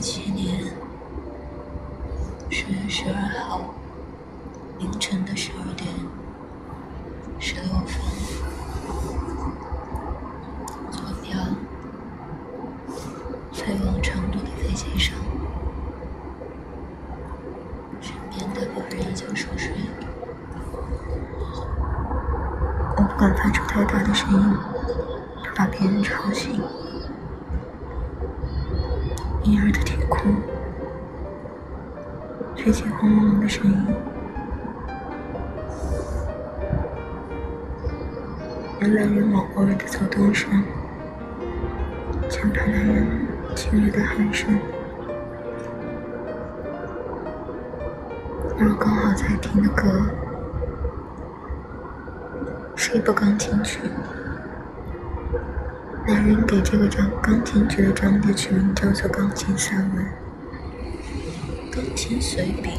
七年十月十二号凌晨的十二点十六分，坐标飞往成都的飞机上，身边大部分人已经熟睡，我不敢发出太大的声音，怕把别人吵醒。婴儿的吹起，轰隆隆的声音，人来人往偶尔的走动声，前排来人轻微的鼾声，而我刚好在听的歌是一部钢琴曲。男人给这个章钢琴曲的章节取名叫做《钢琴散文》，钢琴随笔，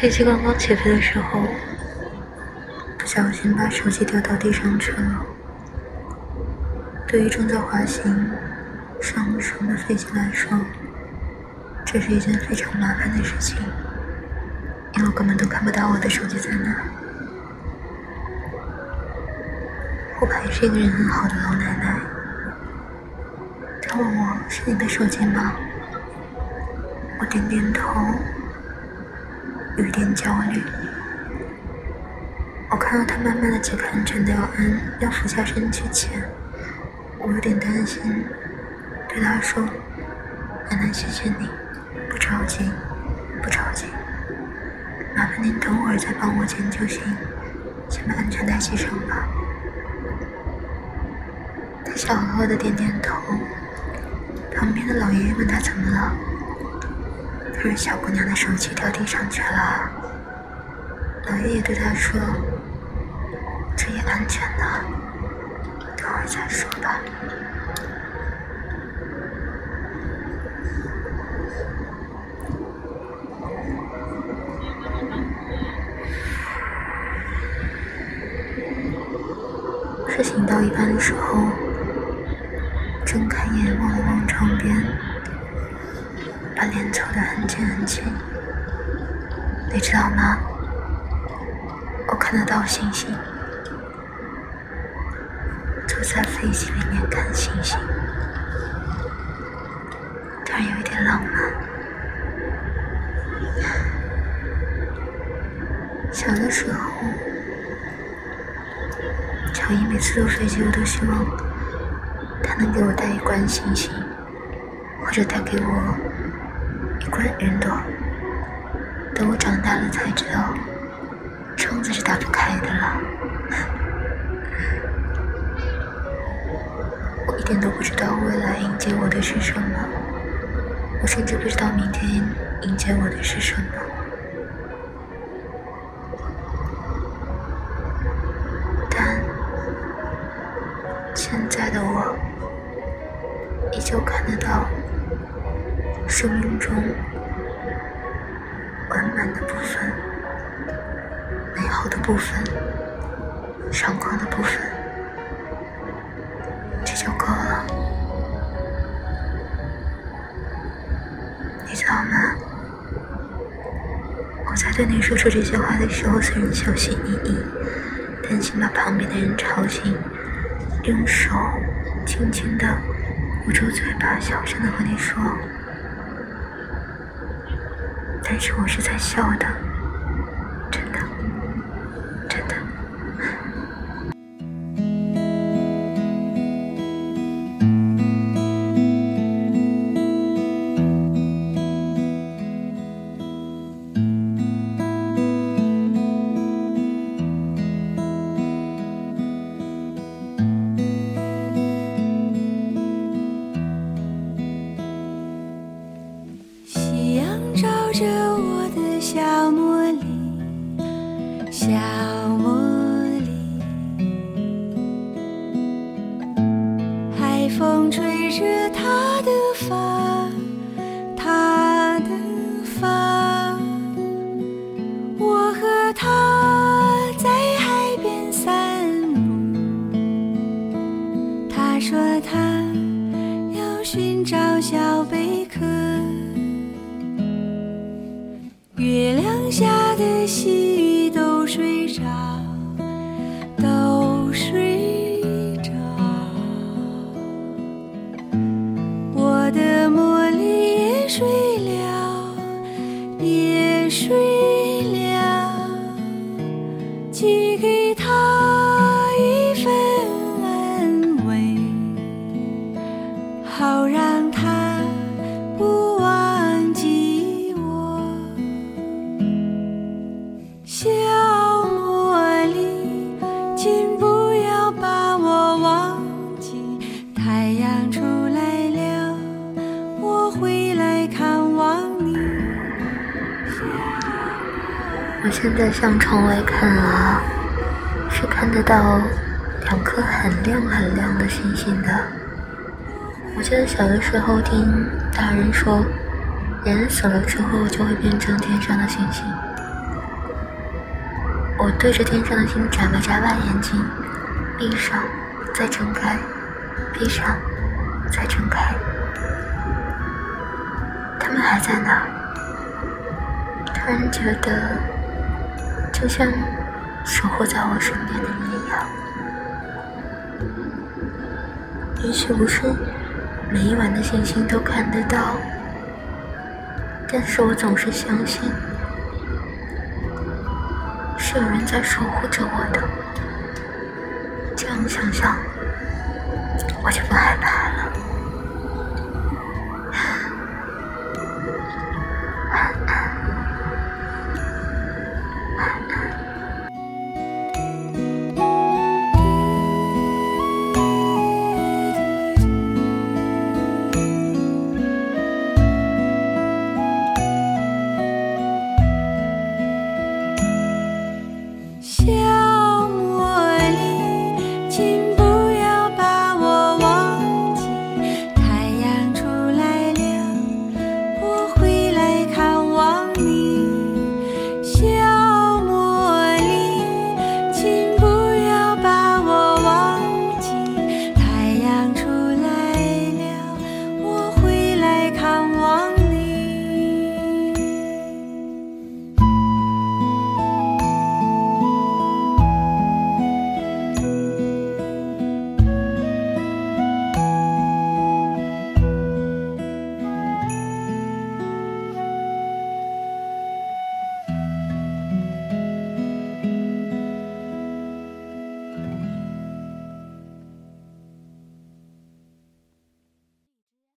飞机刚刚起飞的时候，不小心把手机掉到地上去了。对于正在滑行上升的飞机来说，这是一件非常麻烦的事情，因为我根本都看不到我的手机在哪。后排是一个人很好的老奶奶，她问我是你的手机吗？我点点头。有点焦虑，我看到他慢慢的解开安全带，要按要俯下身去牵，我有点担心，对他说：“奶奶，谢谢你，不着急，不着急，麻烦您等会儿再帮我牵就行，先把安全带系上吧。”他笑呵呵的点点头，旁边的老爷爷问他怎么了。可是小姑娘的手机掉地上去了，老爷爷对她说：“这也安全呢，等会再说吧。”事情到一半的时候，睁开眼望了望窗边。把脸凑得很近很近，你知道吗？我看得到星星，坐在飞机里面看星星，突然有一点浪漫。小的时候，乔伊每次坐飞机，我都希望他能给我带一罐星星，或者带给我。云朵，等我长大了才知道，窗子是打不开的了。我一点都不知道未来迎接我的是什么，我甚至不知道明天迎接我的是什么。但现在的我，依旧看得到。生命中部分、闪光的部分，这就够了。你知道吗？我在对你说出这些话的时候，虽然小心翼翼，担心把旁边的人吵醒，用手轻轻的捂住嘴巴，小声的和你说。但是我是在笑的。风吹着他的发，他的发。我和他在海边散步，他说他要寻找小贝的梦我现在向窗外看啊，是看得到两颗很亮很亮的星星的。我记得小的时候听大人说，人死了之后就会变成天上的星星。我对着天上的星眨了眨巴眼睛，闭上，再睁开，闭上，再睁开。他们还在那儿。突然觉得，就像守护在我身边的人一样。也许不是每一晚的星星都看得到，但是我总是相信，是有人在守护着我的。这样想想，我就不害怕了。